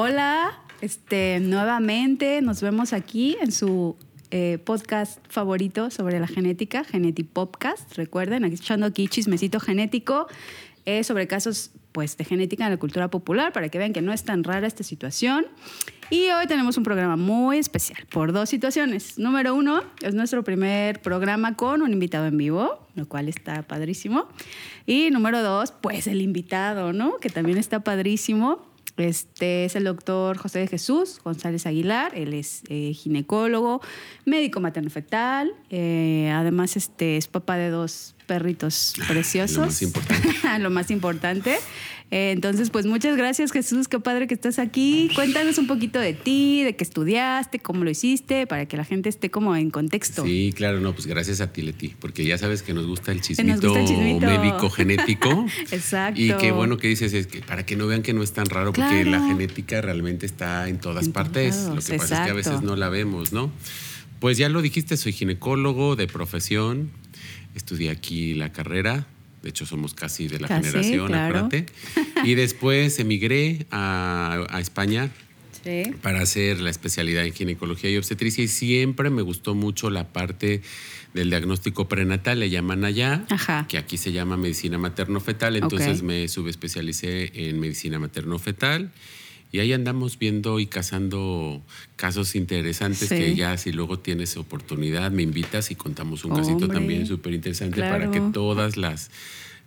Hola, este, nuevamente nos vemos aquí en su eh, podcast favorito sobre la genética, Genetipopcast. Recuerden, aquí echando aquí chismecito genético eh, sobre casos pues, de genética en la cultura popular para que vean que no es tan rara esta situación. Y hoy tenemos un programa muy especial por dos situaciones. Número uno, es nuestro primer programa con un invitado en vivo, lo cual está padrísimo. Y número dos, pues el invitado, ¿no? Que también está padrísimo. Este es el doctor José de Jesús González Aguilar, él es eh, ginecólogo, médico materno-fetal, eh, además este, es papá de dos perritos preciosos. lo más importante. lo más importante. Eh, entonces, pues muchas gracias Jesús, qué padre que estás aquí. Cuéntanos un poquito de ti, de qué estudiaste, cómo lo hiciste, para que la gente esté como en contexto. Sí, claro, no, pues gracias a ti, Leti, porque ya sabes que nos gusta el chismito, médico genético. Exacto. Y qué bueno que dices, es que para que no vean que no es tan raro, porque la genética realmente está en todas partes. lo que pasa es que a veces no la vemos, ¿no? Pues ya lo dijiste, soy ginecólogo de profesión, estudié aquí la carrera, de hecho somos casi de la generación, acuérdate. Y después emigré a, España para hacer la especialidad en ginecología y obstetricia. Y siempre me gustó mucho la parte del diagnóstico prenatal, le llaman allá, que aquí se llama medicina materno-fetal, entonces me subespecialicé en medicina materno-fetal y ahí andamos viendo y cazando casos interesantes que ya si luego tienes oportunidad me invitas y contamos un casito también súper interesante para que todas las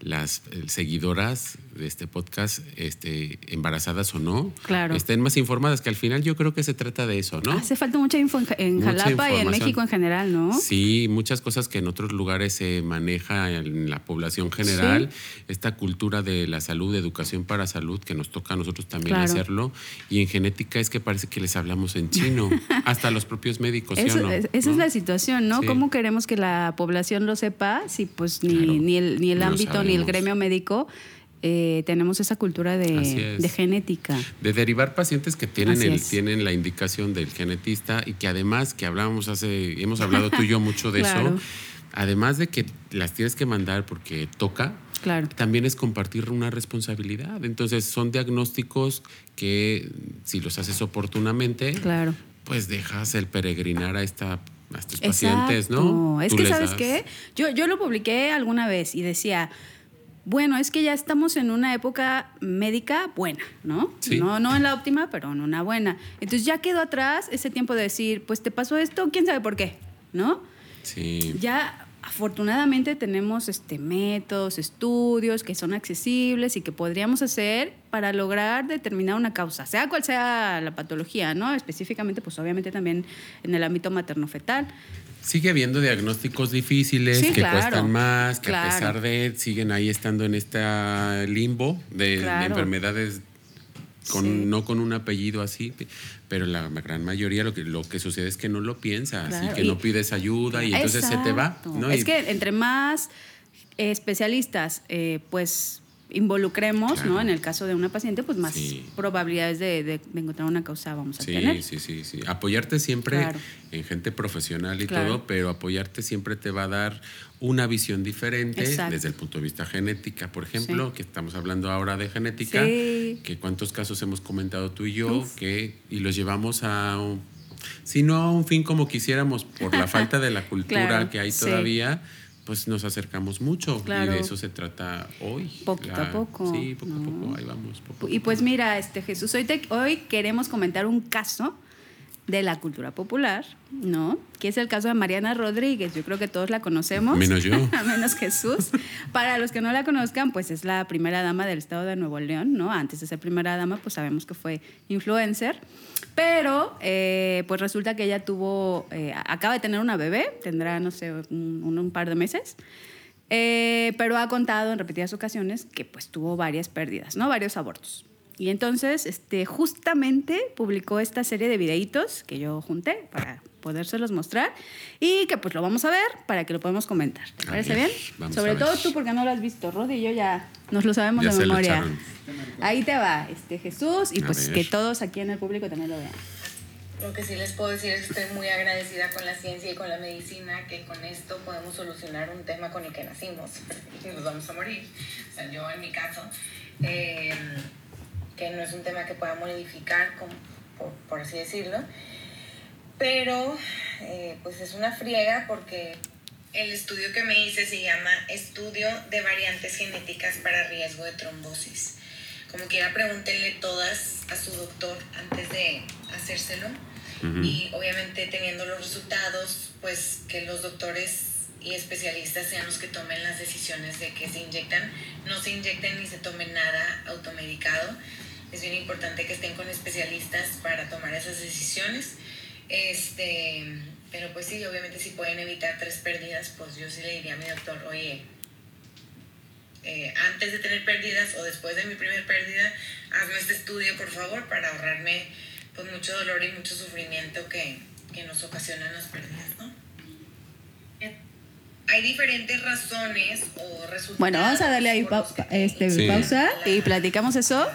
las eh, seguidoras de este podcast, este, embarazadas o no, estén más informadas, que al final yo creo que se trata de eso, ¿no? Hace falta mucha info en, Jalapa y en México en general, ¿no? Sí, muchas cosas que en otros lugares se maneja en la población general, esta cultura de la salud, de educación para salud, que nos toca a nosotros también hacerlo, y en genética es que parece que les hablamos en chino, hasta los propios médicos, ¿sí no? Esa es la situación, ¿no? ¿Cómo queremos que la población lo sepa si pues ni, ni el, ni el ámbito ni el gremio médico eh, tenemos esa cultura de, genética. De derivar pacientes que tienen, el, tienen la indicación del genetista y que además, que hablábamos hace, hemos hablado tú y yo mucho de eso, además de que las tienes que mandar porque toca, Claro. También es compartir una responsabilidad. Entonces, son diagnósticos que, si los haces oportunamente, claro. pues dejas el peregrinar a esta a estos pacientes, ¿no? Es que, ¿sabes qué? Yo, yo lo publiqué alguna vez y decía, bueno, es que ya estamos en una época médica buena, ¿no? No, no en la óptima, pero en una buena. Entonces ya quedó atrás ese tiempo de decir, pues te pasó esto, quién sabe por qué, ¿no? Sí. Ya afortunadamente tenemos este, métodos, estudios que son accesibles y que podríamos hacer para lograr determinar una causa, sea cual sea la patología, ¿no? Específicamente, pues obviamente también en el ámbito materno-fetal. Sigue habiendo diagnósticos difíciles que cuestan más, que a pesar de siguen ahí estando en este limbo de, enfermedades con, no con un apellido así, pero la gran mayoría lo que, lo que sucede es que no lo piensas y que no pides ayuda y entonces se te va. Es que entre más especialistas eh, pues involucremos, ¿no? En el caso de una paciente, pues más probabilidades de, encontrar una causa vamos a tener. Sí, sí, sí. Apoyarte siempre en gente profesional y todo, pero apoyarte siempre te va a dar una visión diferente desde el punto de vista genética, por ejemplo, que estamos hablando ahora de genética, que cuántos casos hemos comentado tú y yo, que y los llevamos a si no a un fin como quisiéramos por la falta de la cultura que hay todavía pues nos acercamos mucho y de eso se trata hoy. Poco a poco. Sí, poco a poco, ahí vamos. y pues mira, este Jesús, hoy, hoy queremos comentar un caso de la cultura popular, ¿no? Que es el caso de Mariana Rodríguez. Yo creo que todos la conocemos. Menos yo. menos Jesús. Para los que no la conozcan, pues es la primera dama del estado de Nuevo León, ¿no? Antes de ser primera dama, pues sabemos que fue influencer. Pero, eh, pues resulta que ella tuvo, eh, acaba de tener una bebé, tendrá, no sé, un, par de meses. Eh, pero ha contado en repetidas ocasiones que pues tuvo varias pérdidas, ¿no? Varios abortos. Y entonces, este, justamente publicó esta serie de videitos que yo junté para podérselos mostrar y que pues lo vamos a ver para que lo podamos comentar. ¿Te parece bien? Sobre todo tú porque no lo has visto, Rodi y yo ya nos lo sabemos de memoria. Ahí te va, este Jesús y pues que todos aquí en el público también lo vean. Lo que sí les puedo decir es que estoy muy agradecida con la ciencia y con la medicina, que con esto podemos solucionar un tema con el que nacimos y nos vamos a morir. O sea, yo en mi caso, eh, que no es un tema que pueda modificar, por, así decirlo. Pero eh, pues es una friega porque el estudio que me hice se llama Estudio de Variantes Genéticas para Riesgo de Trombosis. Como quiera, pregúntenle todas a su doctor antes de hacérselo. Y obviamente teniendo los resultados, pues que los doctores y especialistas sean los que tomen las decisiones de que se inyectan, no se inyecten ni se tomen nada automedicado. Es bien importante que estén con especialistas para tomar esas decisiones. Este, pero pues sí, obviamente si pueden evitar tres pérdidas, pues yo sí le diría a mi doctor, oye, eh, antes de tener pérdidas o después de mi primer pérdida, hazme este estudio por favor para ahorrarme pues mucho dolor y mucho sufrimiento que, que nos ocasionan las pérdidas, ¿no? Hay diferentes razones o resultados. Bueno, vamos a darle ahí este, pausa y platicamos eso.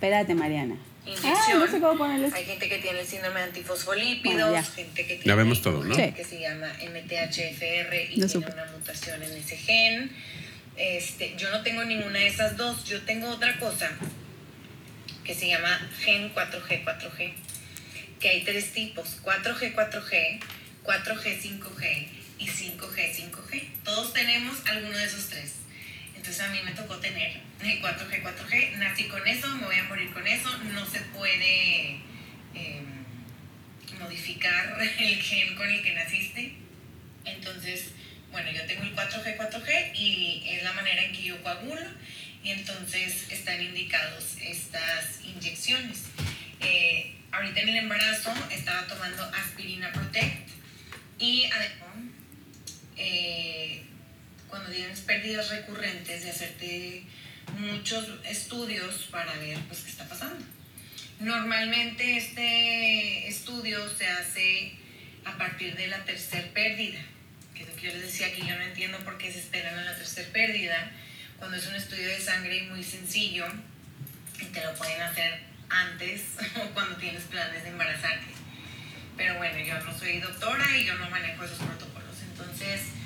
Espérate, Mariana. Inyección. Hay gente que tiene el síndrome de antifosfolípidos, gente que tiene vemos todo, ¿no? que se llama MTHFR y tiene una mutación en ese gen. Este, yo no tengo ninguna de esas dos, yo tengo otra cosa que se llama gen 4G, 4G, que hay tres tipos, 4G, 4G, 4G, 5G y 5G, 5G. Todos tenemos alguno de esos tres. Entonces a mí me tocó tener el 4G, 4G, nací con eso, me voy a morir con eso, no se puede em, modificar el gen con el que naciste. Entonces, bueno, yo tengo el 4G, 4G y es la manera en que yo coagulo y entonces están indicados estas inyecciones. Eh, ahorita en el embarazo estaba tomando aspirina Protect y además, eh, cuando tienes pérdidas recurrentes, de hacerte muchos estudios para ver pues qué está pasando. Normalmente este estudio se hace a partir de la tercera pérdida, que es lo que yo les decía que yo no entiendo por qué se esperan a la tercera pérdida, cuando es un estudio de sangre muy sencillo y te lo pueden hacer antes o cuando tienes planes de embarazarte. Pero bueno, yo no soy doctora y yo no manejo esos protocolos. Entonces...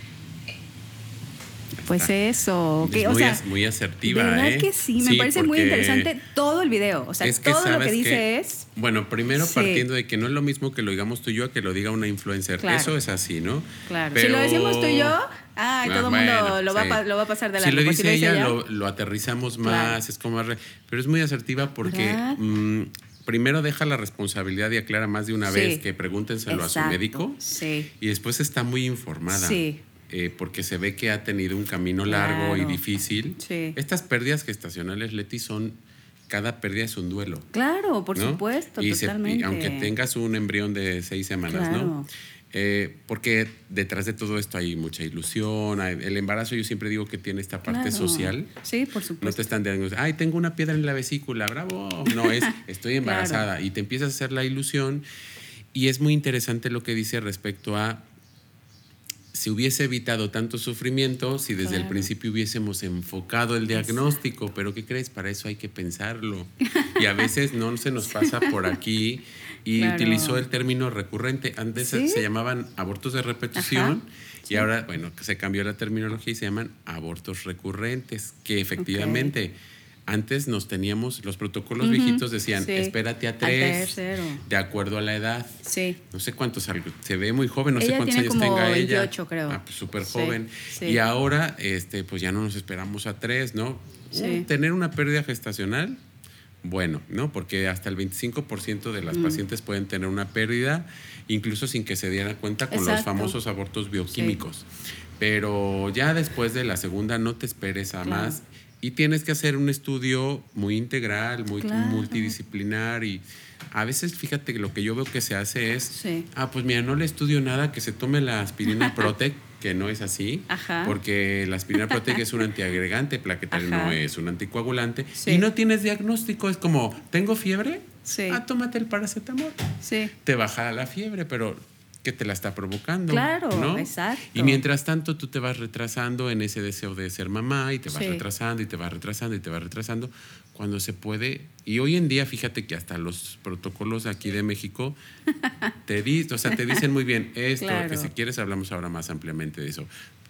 Pues eso, que, o sea, muy asertiva. ¿Verdad ¿eh? que sí? Me parece muy interesante todo el video. O sea, todo lo que dice es. Bueno, primero partiendo de que no es lo mismo que lo digamos tú y yo a que lo diga una influencer. Eso es así, ¿no? Claro. si lo decimos tú y yo, Ah, todo el mundo lo, va a, pasar de la Si lo dice, ella, Lo, aterrizamos más, es como Pero es muy asertiva porque mm, primero deja la responsabilidad y aclara más de una vez que pregúntenselo a su médico. Sí. Y después está muy informada. Sí. Eh, porque se ve que ha tenido un camino largo y difícil. Sí. Estas pérdidas gestacionales, Leti, son cada pérdida es un duelo. Claro, por supuesto, y totalmente. aunque tengas un embrión de seis semanas, ¿no? Eh, porque detrás de todo esto hay mucha ilusión. el embarazo, yo siempre digo que tiene esta parte social. Sí, por supuesto. No te están diciendo, ay, tengo una piedra en la vesícula, bravo. No, es, estoy embarazada. Y te empiezas a hacer la ilusión. Y es muy interesante lo que dice respecto a si hubiese evitado tanto sufrimiento, si desde el principio hubiésemos enfocado el diagnóstico, pero ¿qué crees? Para eso hay que pensarlo. Y a veces no se nos pasa por aquí y utilizó el término recurrente. Antes se llamaban abortos de repetición y ahora, bueno, se cambió la terminología y se llaman abortos recurrentes, que efectivamente... Antes nos teníamos, los protocolos viejitos decían, espérate a tres, de acuerdo a la edad. Sí. No sé cuántos, se ve muy joven, no sé cuántos años tenga 28, ella. creo. Ah, pues súper joven. Y ahora, este, pues ya no nos esperamos a tres, ¿no? tener una pérdida gestacional bueno, ¿no? Porque hasta el 25% de las mm. pacientes pueden tener una pérdida, incluso sin que se dieran cuenta con los famosos abortos bioquímicos. Pero ya después de la segunda no te esperes a más y tienes que hacer un estudio muy integral, muy multidisciplinar y a veces fíjate que lo que yo veo que se hace es, ah, pues mira, no le estudio nada, que se tome la aspirina Protec que no es así, porque la aspirina Protec es un antiagregante, plaquetario no es un anticoagulante, y no tienes diagnóstico, es como, ¿tengo fiebre? Sí. Ah, tómate el paracetamol. Sí. Te baja la fiebre, pero ¿qué te la está provocando. Claro, ¿no? exacto. Y mientras tanto tú te vas retrasando en ese deseo de ser mamá y te vas retrasando y te vas retrasando y te vas retrasando cuando se puede. Y hoy en día, fíjate que hasta los protocolos aquí de México te, di, o sea, te dicen muy bien esto, que si quieres hablamos ahora más ampliamente de eso.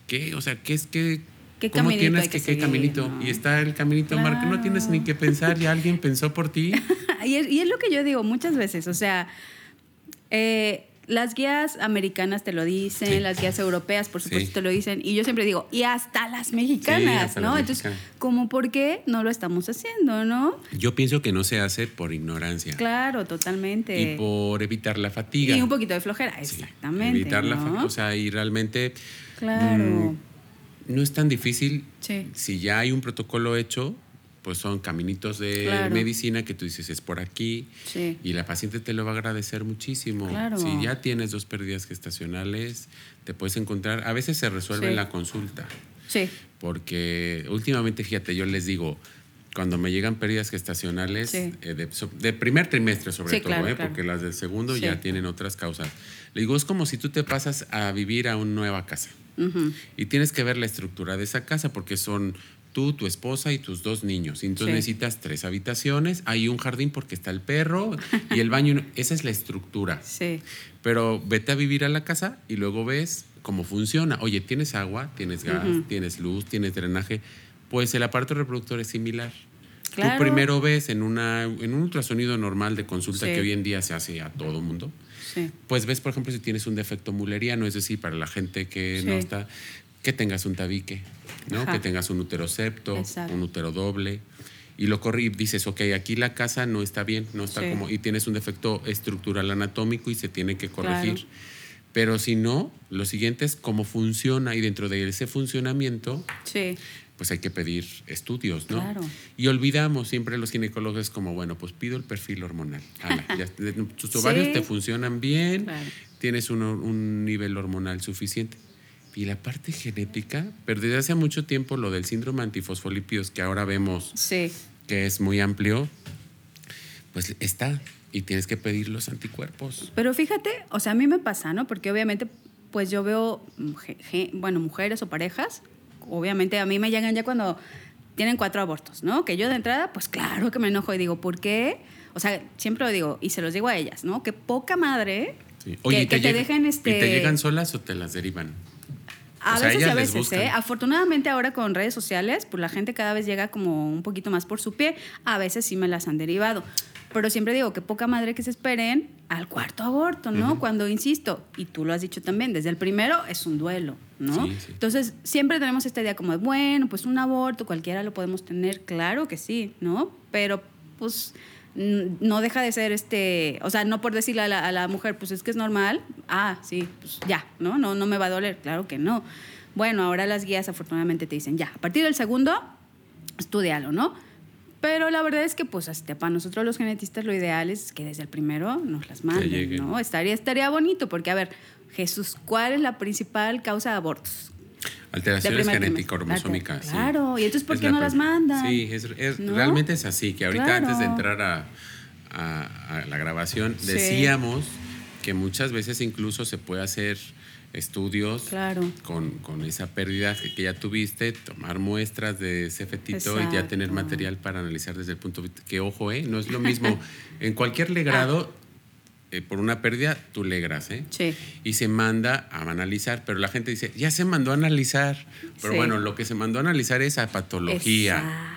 ¿Qué? O sea, ¿qué es que ¿Qué ¿Cómo tienes que, que qué seguir, caminito? no? Y está el caminito marcado, no tienes ni que pensar, ya alguien pensó por ti. y, es, y es lo que yo digo muchas veces, o sea, eh, las guías americanas te lo dicen, Sí. las guías europeas, por supuesto, Sí. te lo dicen, y yo siempre digo, y hasta las mexicanas, hasta ¿no? las Entonces, mexicanas. como por qué no lo estamos haciendo, ¿no? Yo pienso que no se hace por ignorancia Claro, totalmente. y por evitar la fatiga. Y un poquito de flojera, exactamente. Evitar la ¿no? fa- O sea, y realmente Claro. no es tan difícil. Si ya hay un protocolo hecho, pues son caminitos de Claro. medicina que tú dices es por aquí Sí. y la paciente te lo va a agradecer muchísimo. Claro. Si ya tienes dos pérdidas gestacionales, te puedes encontrar, a veces se resuelve Sí. en la consulta, Sí. porque últimamente, fíjate, yo les digo, cuando me llegan pérdidas gestacionales Sí. eh, de, primer trimestre sobre Sí, todo, claro, ¿eh? claro. porque las del segundo Sí. ya tienen otras causas. Le digo, es como si tú te pasas a vivir a una nueva casa. Ujú. Y tienes que ver la estructura de esa casa porque son tú, tu esposa y tus dos niños. Entonces Sí. necesitas tres habitaciones, hay un jardín porque está el perro y el baño. Esa es la estructura. Sí. Pero vete a vivir a la casa y luego ves cómo funciona. Oye, tienes agua, tienes gas, tienes luz, tienes drenaje. Pues el aparato reproductor es similar. Claro. Tú primero ves en, una, en un ultrasonido normal de consulta Sí. que hoy en día se hace a todo mundo. Sí. Pues ves, por ejemplo, si tienes un defecto mulleriano, es decir, para la gente que no está, que tengas un tabique, ¿no? Ajá. Que tengas un uterocepto, Exacto. un útero doble. Y lo corri y dices, ok, aquí la casa no está bien, no está Sí. como, y tienes un defecto estructural anatómico y se tiene que corregir. Claro. Pero si no, lo siguiente es cómo funciona y dentro de ese funcionamiento, Sí. pues hay que pedir estudios, ¿no? Claro. Y olvidamos siempre los ginecólogos como, bueno, pues pido el perfil hormonal. Ala, ya, tus ovarios Sí. te funcionan bien, Claro. tienes un, un nivel hormonal suficiente. Y la parte genética, pero desde hace mucho tiempo lo del síndrome antifosfolípidos que ahora vemos Sí. que es muy amplio, pues está y tienes que pedir los anticuerpos. Pero fíjate, o sea, a mí me pasa, ¿no? Porque obviamente, pues yo veo, bueno, mujeres o parejas, obviamente a mí me llegan ya cuando tienen cuatro abortos, ¿no? Que yo de entrada, pues claro que me enojo y digo, ¿por qué? O sea, siempre lo digo y se los digo a ellas, ¿no? Que poca madre Sí. que, ¿y que te, dejen este... ¿Y te llegan solas o te las derivan? A O sea, veces y a veces. ¿eh? Afortunadamente ahora con redes sociales, pues la gente cada vez llega como un poquito más por su pie. A veces sí me las han derivado. Pero siempre digo que poca madre que se esperen al cuarto aborto, ¿no? Ujú. Cuando, insisto, y tú lo has dicho también, desde el primero es un duelo, ¿no? Sí, sí. Entonces, siempre tenemos esta idea como de, bueno, pues un aborto, cualquiera lo podemos tener, claro que sí, ¿no? Pero, pues, no deja de ser este, o sea, no por decirle a la, a la mujer, pues es que es normal, ah, sí, pues ya, ¿no? ¿no? No me va a doler, claro que no. Bueno, ahora las guías afortunadamente te dicen, ya, a partir del segundo, estudialo, ¿no? Pero la verdad es que, pues, este, para nosotros los genetistas lo ideal es que desde el primero nos las manden. ¿no? Estaría, estaría bonito, porque, a ver, Jesús, ¿cuál es la principal causa de abortos? Alteraciones genético-cromosómicas. sí. Claro, y entonces, ¿por qué la no las mandan? Sí, es, es- ¿No? realmente es así, que ahorita Claro. antes de entrar a, a- a la grabación Sí. decíamos que muchas veces incluso se puede hacer estudios Claro. con, con esa pérdida que, ya tuviste, tomar muestras de ese fetito y ya tener material para analizar desde el punto de vista que, ojo, ¿eh? no es lo mismo. en cualquier legrado, eh, por una pérdida, tú legras, ¿eh? Sí. y se manda a analizar, pero la gente dice, ya se mandó a analizar. Pero Sí. bueno, lo que se mandó a analizar es a patología. Exacto.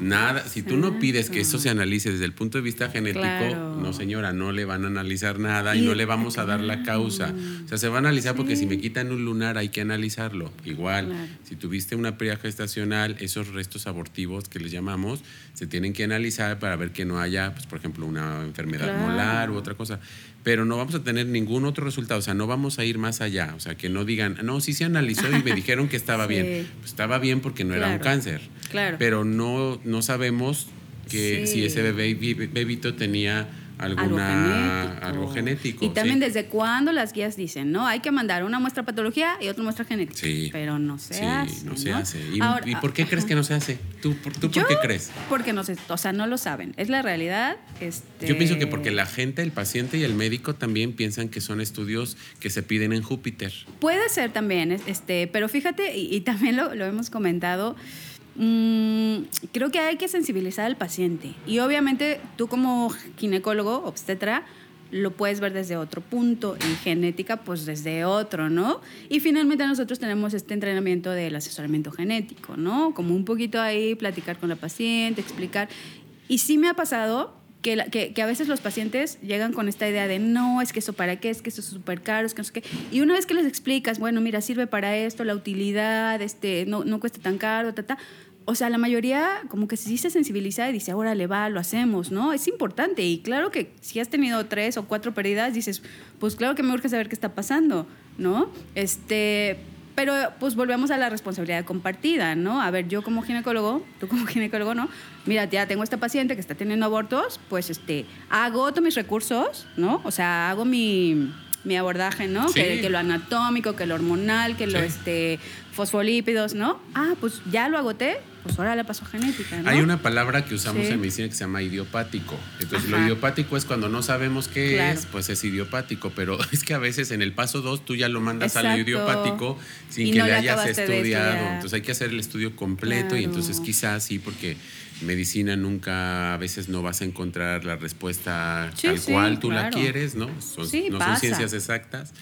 Nada, si tú no pides que eso se analice desde el punto de vista genético, Claro. no señora, no le van a analizar nada y, Y- no le vamos a dar la causa. O sea, se va a analizar porque si me quitan un lunar hay que analizarlo. Igual, Claro. si tuviste una pérdida gestacional, esos restos abortivos que les llamamos, se tienen que analizar para ver que no haya, pues, por ejemplo, una enfermedad Claro. molar u otra cosa. Pero no vamos a tener ningún otro resultado, o sea, no vamos a ir más allá. O sea, que no digan, no, sí se analizó y me dijeron que estaba Sí. bien. Pues estaba bien porque no era un cáncer. Claro. Pero no, no sabemos que Sí. si ese bebé, bebito tenía alguna algo genético. Y también sí. desde cuándo las guías dicen, ¿no? Hay que mandar una muestra patología y otra muestra genética. Sí. Pero no se Sí, hace. no se hace. ¿Y, Ahora- y por qué crees que no se hace? ¿Tú, por, tú por qué crees? Porque no sé, o sea, no lo saben. Es la realidad. Este... Yo pienso que porque la gente, el paciente y el médico también piensan que son estudios que se piden en Júpiter. Puede ser también, es- este, pero fíjate, y, y también lo, lo hemos comentado, mm, creo que hay que sensibilizar al paciente. Y obviamente tú como ginecólogo, obstetra, lo puedes ver desde otro punto y genética pues desde otro, ¿no? Y finalmente nosotros tenemos este entrenamiento del asesoramiento genético, ¿no? Como un poquito ahí platicar con la paciente, explicar. Y sí me ha pasado que, que, a veces los pacientes llegan con esta idea de no, es que eso para qué, es que eso es súper caro, es que no sé qué. Y una vez que les explicas, bueno, mira, sirve para esto, la utilidad, este, no, no cuesta tan caro, ta, ta. O sea, la mayoría como que sí se sensibiliza y dice, ahora le va, lo hacemos, ¿no? Es importante. Y claro que si has tenido tres o cuatro pérdidas, dices, pues claro que me urge saber qué está pasando, ¿no? Este, pero pues volvemos a la responsabilidad compartida, ¿no? A ver, yo como ginecólogo, tú como ginecólogo, ¿no? Mira, ya tengo esta paciente que está teniendo abortos, pues este, agoto mis recursos, ¿no? O sea, hago mi, mi abordaje, ¿no? Que, lo anatómico, que lo hormonal, que lo este, fosfolípidos, ¿no? Ah, pues ya lo agoté, pues ahora la paso genética. ¿no? Hay una palabra que usamos en medicina que se llama idiopático. Entonces, lo idiopático es cuando no sabemos qué es, pues es idiopático. Pero es que a veces en el paso 2 tú ya lo mandas al idiopático sin que le hayas estudiado. Entonces, hay que hacer el estudio completo y entonces quizás sí, porque medicina nunca a veces no vas a encontrar la respuesta tal cual tú la quieres, ¿no? Son, no son ciencias exactas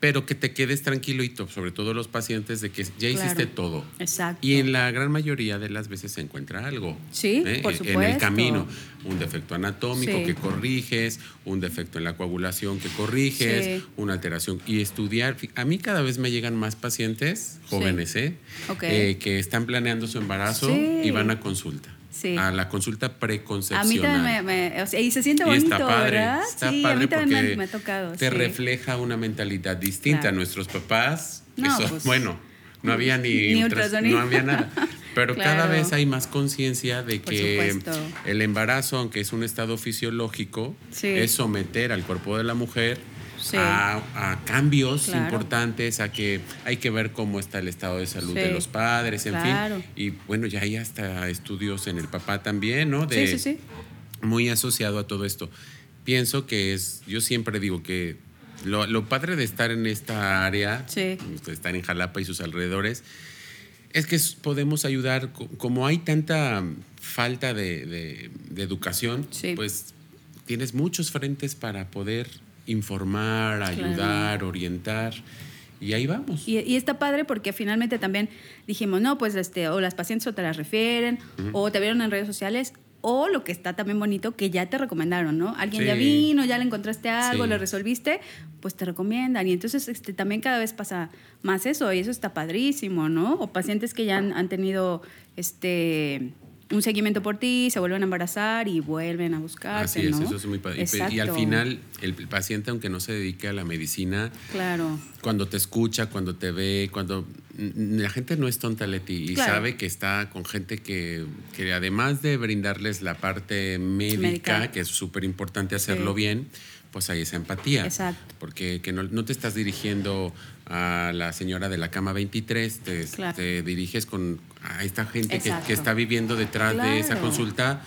pero que te quedes tranquilito, sobre todo los pacientes, de que ya hiciste todo. Exacto. Y en la gran mayoría de las veces se encuentra algo. Sí, ¿eh? por supuesto. En el camino, un defecto anatómico que corriges, un defecto en la coagulación que corriges, una alteración. Y estudiar. A mí cada vez me llegan más pacientes jóvenes, ¿eh? ¿eh? que están planeando su embarazo y van a consulta a la consulta preconcepcional. A mí también me, o sea, y se siente bonito, está padre, ¿verdad? Está sí, padre a mí también me, ha tocado. Te refleja una mentalidad distinta. a Nuestros papás, pues, bueno, no había ni, ni no había nada. Pero cada vez hay más conciencia de que el embarazo, aunque es un estado fisiológico, es someter al cuerpo de la mujer a, cambios importantes, a que hay que ver cómo está el estado de salud de los padres, en fin. Y bueno, ya hay hasta estudios en el papá también, ¿no? De, sí, sí, sí. Muy asociado a todo esto. Pienso que es, yo siempre digo que lo, padre de estar en esta área, estar en Jalapa y sus alrededores, es que podemos ayudar, como hay tanta falta de, de educación, pues tienes muchos frentes para poder informar, ayudar, orientar. Y ahí vamos. Y, está padre porque finalmente también dijimos, no, pues este, o las pacientes o te las refieren, o te vieron en redes sociales, o lo que está también bonito, que ya te recomendaron, ¿no? Alguien ya vino, ya le encontraste algo, le resolviste, pues te recomiendan. Y entonces este, también cada vez pasa más eso, y eso está padrísimo, ¿no? O pacientes que ya han, han tenido este un seguimiento por ti, se vuelven a embarazar y vuelven a buscarte. Así es, eso es muy padre. Y al final, el paciente, aunque no se dedique a la medicina, claro. cuando te escucha, cuando te ve, cuando la gente no es tonta, Leti, y sabe que está con gente que, que, además de brindarles la parte médica, que es súper importante hacerlo bien, pues hay esa empatía. Exacto. Porque que no, te estás dirigiendo a la señora de la cama 23, te, diriges con a esta gente que, está viviendo detrás de esa consulta,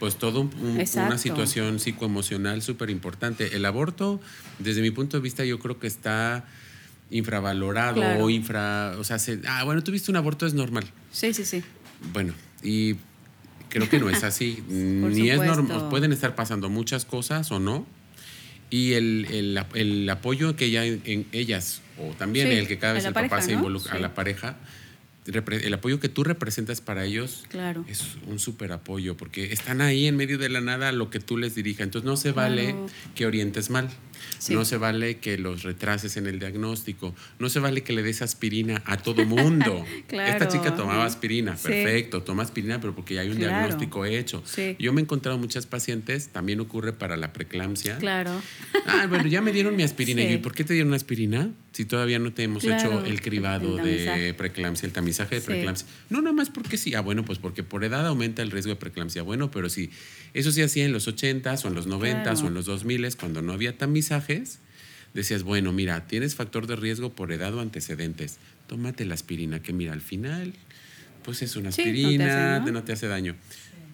pues todo una situación psicoemocional súper importante. El aborto, desde mi punto de vista, yo creo que está infravalorado o infra... O sea, ah, bueno, tuviste un aborto, es normal. Sí, sí, sí. Bueno, y creo que no es así. Ni es normal. Pueden estar pasando muchas cosas o no y el, el, el, apoyo que ella, en ellas, o también el que cada vez el papá se involucra a la pareja, el apoyo que tú representas para ellos claro. es un súper apoyo, porque están ahí en medio de la nada lo que tú les dirijas. Entonces no se vale que orientes mal. No se vale que los retrases en el diagnóstico. No se vale que le des aspirina a todo mundo. Esta chica tomaba aspirina, perfecto, toma aspirina, pero porque ya hay un diagnóstico hecho. Yo me he encontrado muchas pacientes, también ocurre para la preeclampsia. Claro. Ah, bueno, ya me dieron mi aspirina. ¿Y por qué te dieron aspirina? Si todavía no te hemos hecho el cribado de preeclampsia, el tamizaje de preeclampsia. No, nada más porque sí. Ah, bueno, pues porque por edad aumenta el riesgo de preeclampsia. Bueno, pero sí, eso se hacía en los 80s o en los 90s o en los 2000s cuando no había Decías, bueno, mira, tienes factor de riesgo por edad o antecedentes. Tómate la aspirina, que mira, al final, pues es una aspirina, no, te hace daño.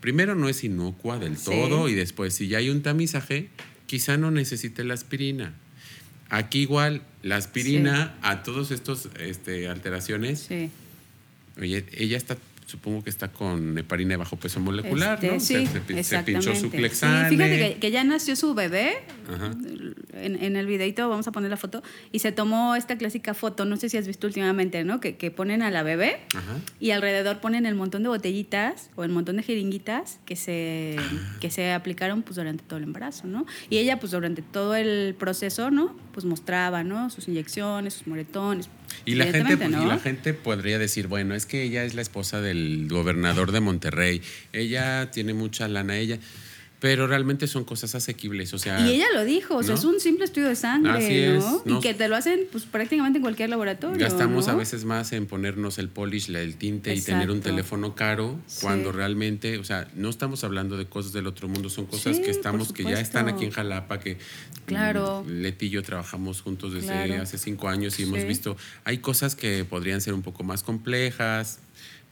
Primero no es inocua del todo y después, si ya hay un tamizaje, quizá no necesite la aspirina. Aquí igual, la aspirina a todos estos este, alteraciones, oye, ella está supongo que está con heparina de bajo peso molecular, este, ¿no? Sí, se, pinchó su Clexane. Sí, fíjate que, ya nació su bebé. En, el videito vamos a poner la foto. Y se tomó esta clásica foto, no sé si has visto últimamente, ¿no? Que, que ponen a la bebé y alrededor ponen el montón de botellitas o el montón de jeringuitas que se, ah. que se aplicaron pues durante todo el embarazo, ¿no? Y ella pues durante todo el proceso, ¿no? Pues mostraba, ¿no? Sus inyecciones, sus moretones, y la, gente, pues, y la gente podría decir, bueno, es que ella es la esposa del gobernador de Monterrey, ella tiene mucha lana, ella pero realmente son cosas asequibles, o sea... Y ella lo dijo, o sea, es un simple estudio de sangre, ¿no? Y que te lo hacen pues prácticamente en cualquier laboratorio. Gastamos a veces más en ponernos el polish, el tinte y tener un teléfono caro, cuando realmente, o sea, no estamos hablando de cosas del otro mundo, son cosas que estamos, que ya están aquí en Jalapa, que claro. Leti y yo trabajamos juntos desde hace cinco años y hemos visto, hay cosas que podrían ser un poco más complejas,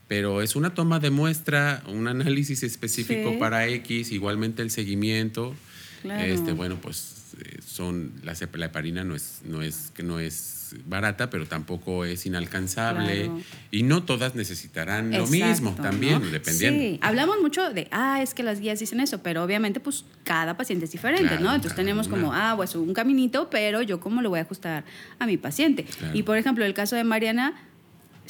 pero es una toma de muestra, un análisis específico para X, igualmente el seguimiento. Este, bueno, pues eh, son la, la heparina no es no es que no es barata, pero tampoco es inalcanzable y no todas necesitarán lo mismo también, dependiendo. Sí, hablamos mucho de, ah, es que las guías dicen eso, pero obviamente pues cada paciente es diferente, ¿no? Entonces tenemos como, ah, pues un caminito, pero yo cómo lo voy a ajustar a mi paciente. Y por ejemplo, el caso de Mariana,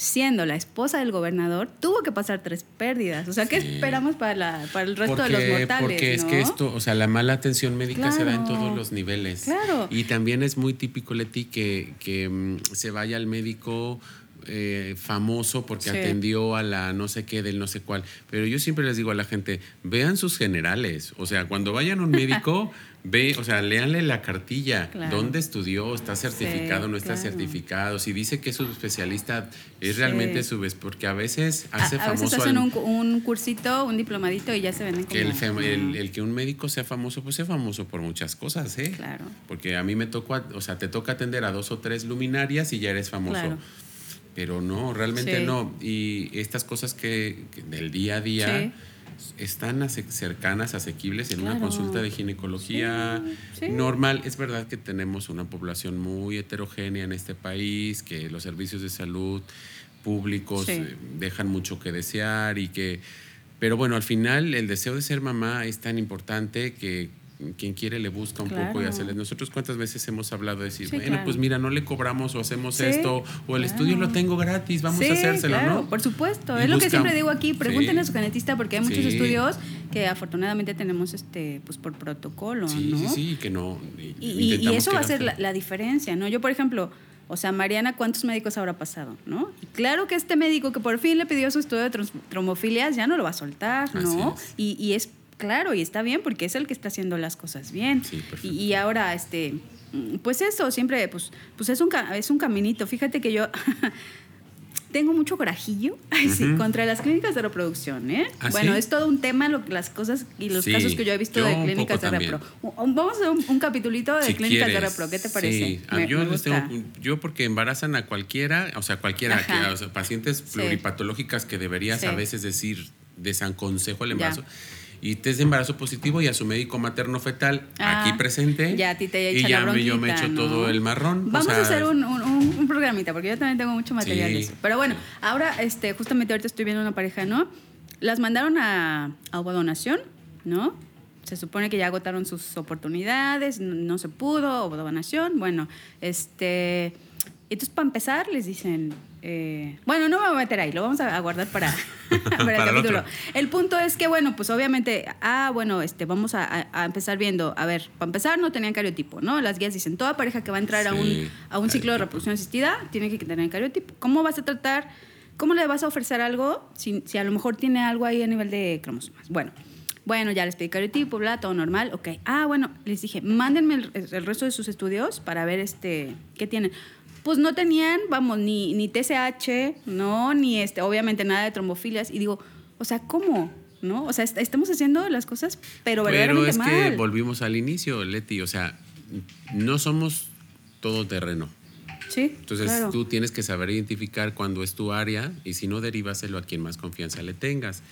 siendo la esposa del gobernador, tuvo que pasar tres pérdidas. O sea, ¿qué esperamos para, la, para el resto de los mortales? Porque es que esto, o sea, la mala atención médica se da en todos los niveles. Claro. Y también es muy típico, Leti, que, que mm, se vaya al médico eh, famoso porque atendió a la no sé qué del no sé cuál. Pero yo siempre les digo a la gente, vean sus generales. O sea, cuando vayan a un médico, ve, o sea, léanle la cartilla. ¿Dónde estudió? ¿Está certificado? ¿No está certificado? Si dice que es su especialista, es realmente su vez, porque a veces hace a, famoso. hacen un, cursito, un diplomadito y ya se venden como. El, el, que un médico sea famoso, pues sea famoso por muchas cosas, ¿eh? Claro. Porque a mí me tocó, o sea, te toca atender a dos o tres luminarias y ya eres famoso. Claro pero no, realmente no. Y estas cosas que, del día a día están cercanas, asequibles en una consulta de ginecología normal. Es verdad que tenemos una población muy heterogénea en este país, que los servicios de salud públicos eh, dejan mucho que desear y que... Pero bueno, al final el deseo de ser mamá es tan importante que quien quiere le busca un poco y hacerle. Nosotros cuántas veces hemos hablado de decir, bueno, pues mira, no le cobramos o hacemos esto, o el estudio lo tengo gratis, vamos a hacérselo, ¿no? Por supuesto, es lo que siempre digo aquí, pregúntenle a su genetista porque hay muchos estudios que afortunadamente tenemos este pues por protocolo, sí, ¿no? Sí, sí, que no. Y, y eso va a ser la, diferencia, ¿no? Yo, por ejemplo, o sea, Mariana, ¿cuántos médicos habrá pasado? ¿no? Y claro que este médico que por fin le pidió su estudio de trombofilias ya no lo va a soltar, ¿no? Y, y, es claro, y está bien porque es el que está haciendo las cosas bien. y, ahora, este, pues eso, siempre, pues, pues es, un, es un caminito. Fíjate que yo tengo mucho corajillo contra las clínicas de reproducción. ¿eh? ¿Ah, bueno, es todo un tema lo, las cosas y los casos que yo he visto de clínicas de repro. Vamos a hacer un, capitulito de clínicas de repro. ¿Qué te parece? Sí. Ah, yo, yo, porque embarazan a cualquiera, o sea, cualquiera, pacientes pluripatológicas que deberías a veces decir, desanconsejo el embarazo y test de embarazo positivo y a su médico materno fetal aquí ah, presente. Ya a ti te Y ya me, yo me echo todo el marrón. Vamos a hacer un, un, programita, porque yo también tengo mucho material de eso. Pero bueno, ahora este, justamente ahorita estoy viendo una pareja, ¿no? Las mandaron a, a donación, ¿no? Se supone que ya agotaron sus oportunidades, no, se pudo, donación. Bueno, este. Entonces, para empezar, les dicen, eh, bueno, no me voy a meter ahí, lo vamos a guardar para, para, el capítulo. El, punto es que, bueno, pues obviamente, ah, bueno, este, vamos a, empezar viendo, a ver, para empezar no tenían cariotipo, ¿no? Las guías dicen, toda pareja que va a entrar a un, a un ciclo de reproducción asistida tiene que tener cariotipo. ¿Cómo vas a tratar, cómo le vas a ofrecer algo si, si a lo mejor tiene algo ahí a nivel de cromosomas? Bueno. Bueno, ya les pedí cariotipo, bla, todo normal, ok. Ah, bueno, les dije, mándenme el, el resto de sus estudios para ver este, qué tienen pues no tenían, vamos, ni, ni TSH, ¿no? Ni este, obviamente nada de trombofilias. Y digo, o sea, ¿cómo? ¿No? O sea, estamos haciendo las cosas, pero verdaderamente Pero es que volvimos al inicio, Leti, o sea, no somos todo terreno. Sí, Entonces tú tienes que saber identificar cuándo es tu área y si no, derívaselo a quien más confianza le tengas.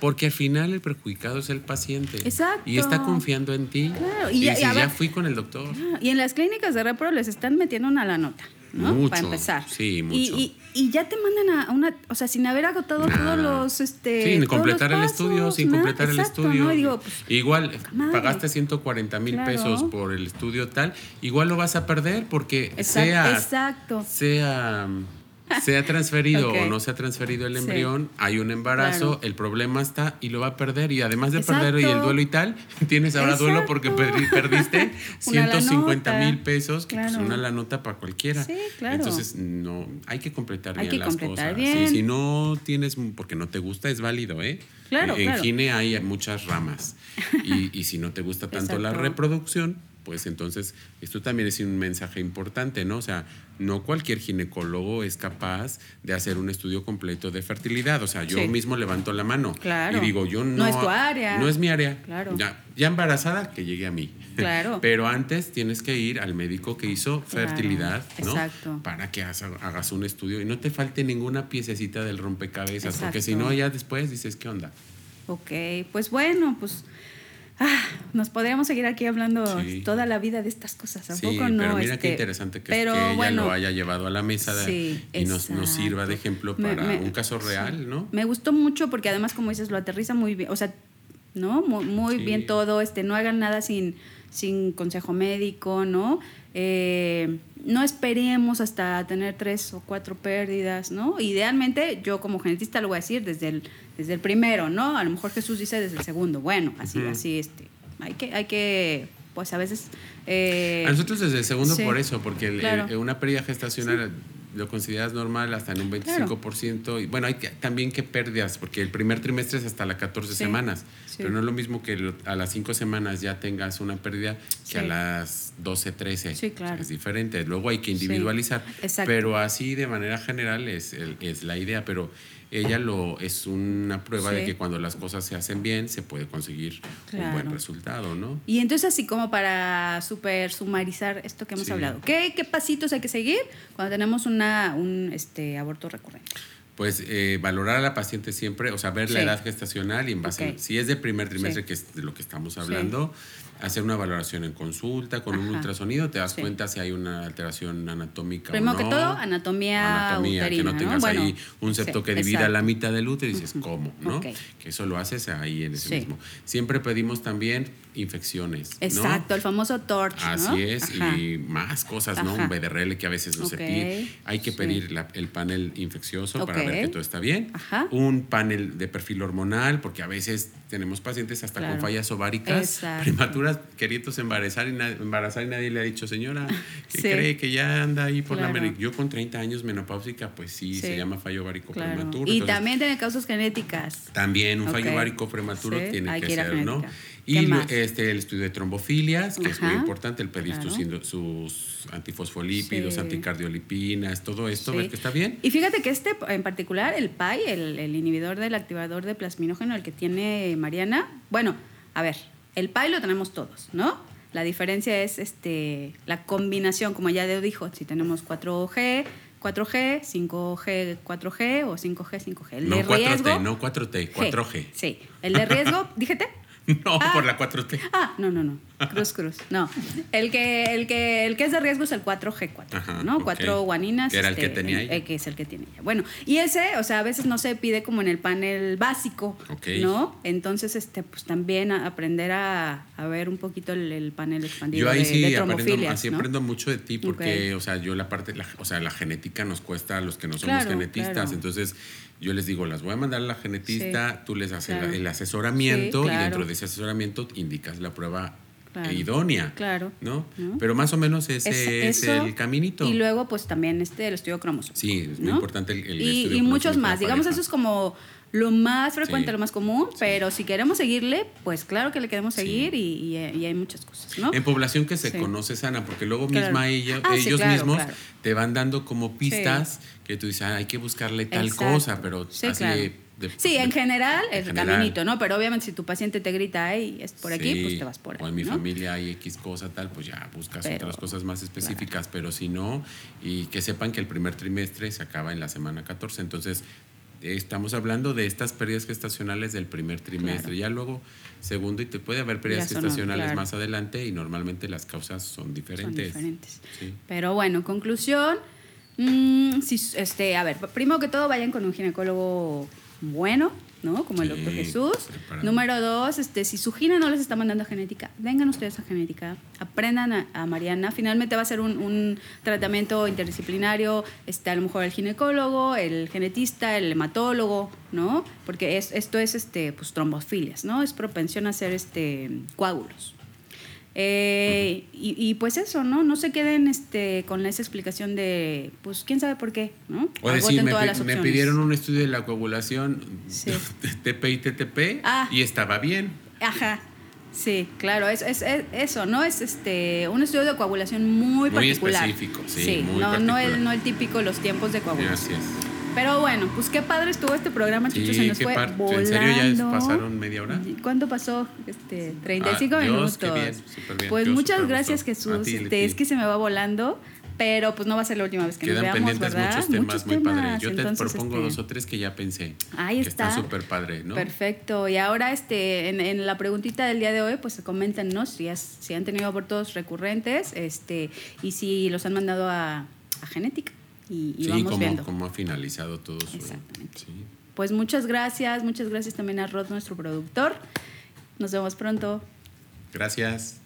Porque al final el perjudicado es el paciente. Exacto. Y está confiando en ti. Claro. Y, ya fui con el doctor. Y en las clínicas de repro les están metiendo una la nota. ¿No? Para empezar. Sí, mucho. Y, y, ya te mandan a una, o sea, sin haber agotado todos los, este, sin completar el estudio, sin completar el estudio. Pues, igual pagaste 140 mil pesos por el estudio tal, igual lo vas a perder porque sea, exacto. sea se ha transferido o no se ha transferido el embrión, hay un embarazo, el problema está y lo va a perder. Y además de perder y el duelo y tal, tienes ahora duelo porque perdiste 150 mil pesos, que es una la nota para cualquiera. Entonces, no, hay que completar bien las cosas. si no tienes, porque no te gusta, es válido, ¿eh? en Gine hay muchas ramas. Y, y si no te gusta tanto la reproducción, pues entonces esto también es un mensaje importante, ¿no? O sea, no cualquier ginecólogo es capaz de hacer un estudio completo de fertilidad. O sea, yo mismo levanto la mano y digo, yo no. No es tu área. No es mi área. Claro. Ya, ya embarazada, que llegue a mí. Claro. Pero antes tienes que ir al médico que hizo fertilidad, ¿no? Exacto. Para que hagas, un estudio y no te falte ninguna piececita del rompecabezas, porque si no, ya después dices, ¿qué onda? Ok, pues bueno, pues Ah, nos podríamos seguir aquí hablando toda la vida de estas cosas. ¿A sí, Pero mira qué este, interesante que, ella lo haya llevado a la mesa y nos, sirva de ejemplo para un caso real, ¿no? Me gustó mucho porque además, como dices, lo aterriza muy bien. O sea, ¿no? Muy, bien todo. Este, no hagan nada sin, sin consejo médico, ¿no? Eh, no esperemos hasta tener tres o cuatro pérdidas, ¿no? Idealmente, yo como genetista lo voy a decir desde el, desde el primero, ¿no? A lo mejor Jesús dice desde el segundo. Bueno, así, así, este, hay que, hay que, pues a veces... Eh, a nosotros desde el segundo por eso, porque una pérdida gestacional lo consideras normal hasta en un 25%. Y bueno, hay también que pérdidas, porque el primer trimestre es hasta las 14 semanas, pero no es lo mismo que a las 5 semanas ya tengas una pérdida que a las 12, 13. Sí, claro. Es diferente. Luego hay que individualizar. Pero así de manera general es, es la idea, pero ella lo es una prueba de que cuando las cosas se hacen bien se puede conseguir un buen resultado, ¿no? Y entonces así como para super sumarizar esto que hemos hablado, ¿qué, ¿qué, pasitos hay que seguir cuando tenemos una, un este, aborto recurrente? Pues eh, valorar a la paciente siempre, o sea, ver la edad gestacional y en base, si es de primer trimestre, que es de lo que estamos hablando, hacer una valoración en consulta con un ultrasonido, te das cuenta si hay una alteración anatómica Primero o no. que todo, anatomía, anatomía que no tengas ahí un septo que divida la mitad del útero y dices, ¿cómo? ¿no? Que eso lo haces ahí en ese mismo. Siempre pedimos también infecciones. Exacto, el famoso torch. Así es, y más cosas, ¿no? Un BDRL que a veces no se pide. Hay que pedir el panel infeccioso para ver que todo está bien. Un panel de perfil hormonal, porque a veces tenemos pacientes hasta con fallas ováricas prematuras queriendo embarazar y, embarazar y nadie le ha dicho, señora, ¿qué cree que ya anda ahí por la la Yo con 30 años menopáusica, pues sí, se llama fallo ovárico prematuro. Y también tiene causas genéticas. También un fallo ovárico prematuro tiene que, ser, ¿no? Y este, el estudio de trombofilias, que es muy importante, el pedir sus, antifosfolípidos, anticardiolipinas, todo esto, ver que está bien. Y fíjate que este en particular, el PAI, el, el inhibidor del activador de plasminógeno, el que tiene Mariana, bueno, a ver, el PAI lo tenemos todos, ¿no? La diferencia es este, la combinación, como ya dijo, si tenemos 4G, 4G, 5G, 4G o 5G, 5G. El no de 4T, no 4T, 4G. Sí, el de riesgo, dígete. No, por la 4T. Ah, no, no, no. Cruz, cruz. No. El que, el que, el que es de riesgo es el 4G4, ¿no? Cuatro guaninas. Que era el que este, tenía ella. que es el que tiene ella. Bueno, y ese, o sea, a veces no se pide como en el panel básico, ¿no? Entonces, este, pues también aprender a, a ver un poquito el, panel expandido yo ahí de, sí de aprendo, así aprendo mucho de ti porque, o sea, yo la parte, o sea, la genética nos cuesta a los que no somos genetistas, entonces yo les digo, las voy a mandar a la genetista, tú les haces el asesoramiento y dentro de ese asesoramiento indicas la prueba idónea. Claro. ¿no? Pero más o menos ese es, el caminito. Y luego, pues también este, el estudio cromosómico. Sí, es muy importante el, el y, estudio Y muchos más. Digamos, eso es como lo más frecuente, lo más común, pero si queremos seguirle, pues claro que le queremos seguir y, hay muchas cosas, ¿no? En población que se conoce sana, porque luego misma ah, ellos mismos te van dando como pistas que tú dices, ah, hay que buscarle tal cosa, pero así sí, en general, el caminito, ¿no? Pero obviamente si tu paciente te grita, ay, es por aquí, pues te vas por ahí. O en mi familia hay X cosa, tal, pues ya buscas otras cosas más específicas, pero si no, y que sepan que el primer trimestre se acaba en la semana 14, entonces estamos hablando de estas pérdidas gestacionales del primer trimestre. Ya luego, segundo, y te puede haber pérdidas gestacionales más adelante y normalmente las causas son diferentes. Son diferentes. Pero bueno, conclusión, Mm, sí, este, a ver, primero que todo vayan con un ginecólogo bueno, ¿no? Como el doctor Jesús. Número dos, este, si su gine no les está mandando genética, vengan ustedes a genética, aprendan a, Mariana. Finalmente va a ser un, tratamiento interdisciplinario, este, a lo mejor el ginecólogo, el genetista, el hematólogo, ¿no? Porque es, esto es este, pues, trombofilias, ¿no? Es propensión a hacer este, coágulos. Eh, y, pues eso, ¿no? No se queden este, con esa explicación de, pues, quién sabe por qué, ¿no? O decir, me, me, pidieron un estudio de la coagulación TP y TTP ah. y estaba bien. Ajá. Sí, claro, es, es, eso, ¿no? Es este un estudio de coagulación muy, particular. Muy específico, sí. muy no, particular. no, el, no el típico los tiempos de coagulación. Es. Pero bueno, pues qué padre estuvo este programa, Chucho. se nos fue volando. ¿En serio ya pasaron media hora? ¿Cuánto pasó? Este, 35 ah, minutos. Dios, qué bien, bien. Pues muchas gracias, Jesús. este, es que se me va volando. Pero pues no va a ser la última vez que Quedan nos veamos, pendientes ¿verdad? muchos temas muy padres. Yo te propongo este, dos o tres que ya pensé. Ahí que está. súper padre, ¿no? Perfecto. Y ahora este, en, en, la preguntita del día de hoy, pues coméntenos si, si han tenido abortos recurrentes este, y si los han mandado a, a genética y, y sí, vamos viendo. cómo ha finalizado todo su... Exactamente. Pues muchas gracias, muchas gracias también a Rod, nuestro productor. Nos vemos pronto. Gracias.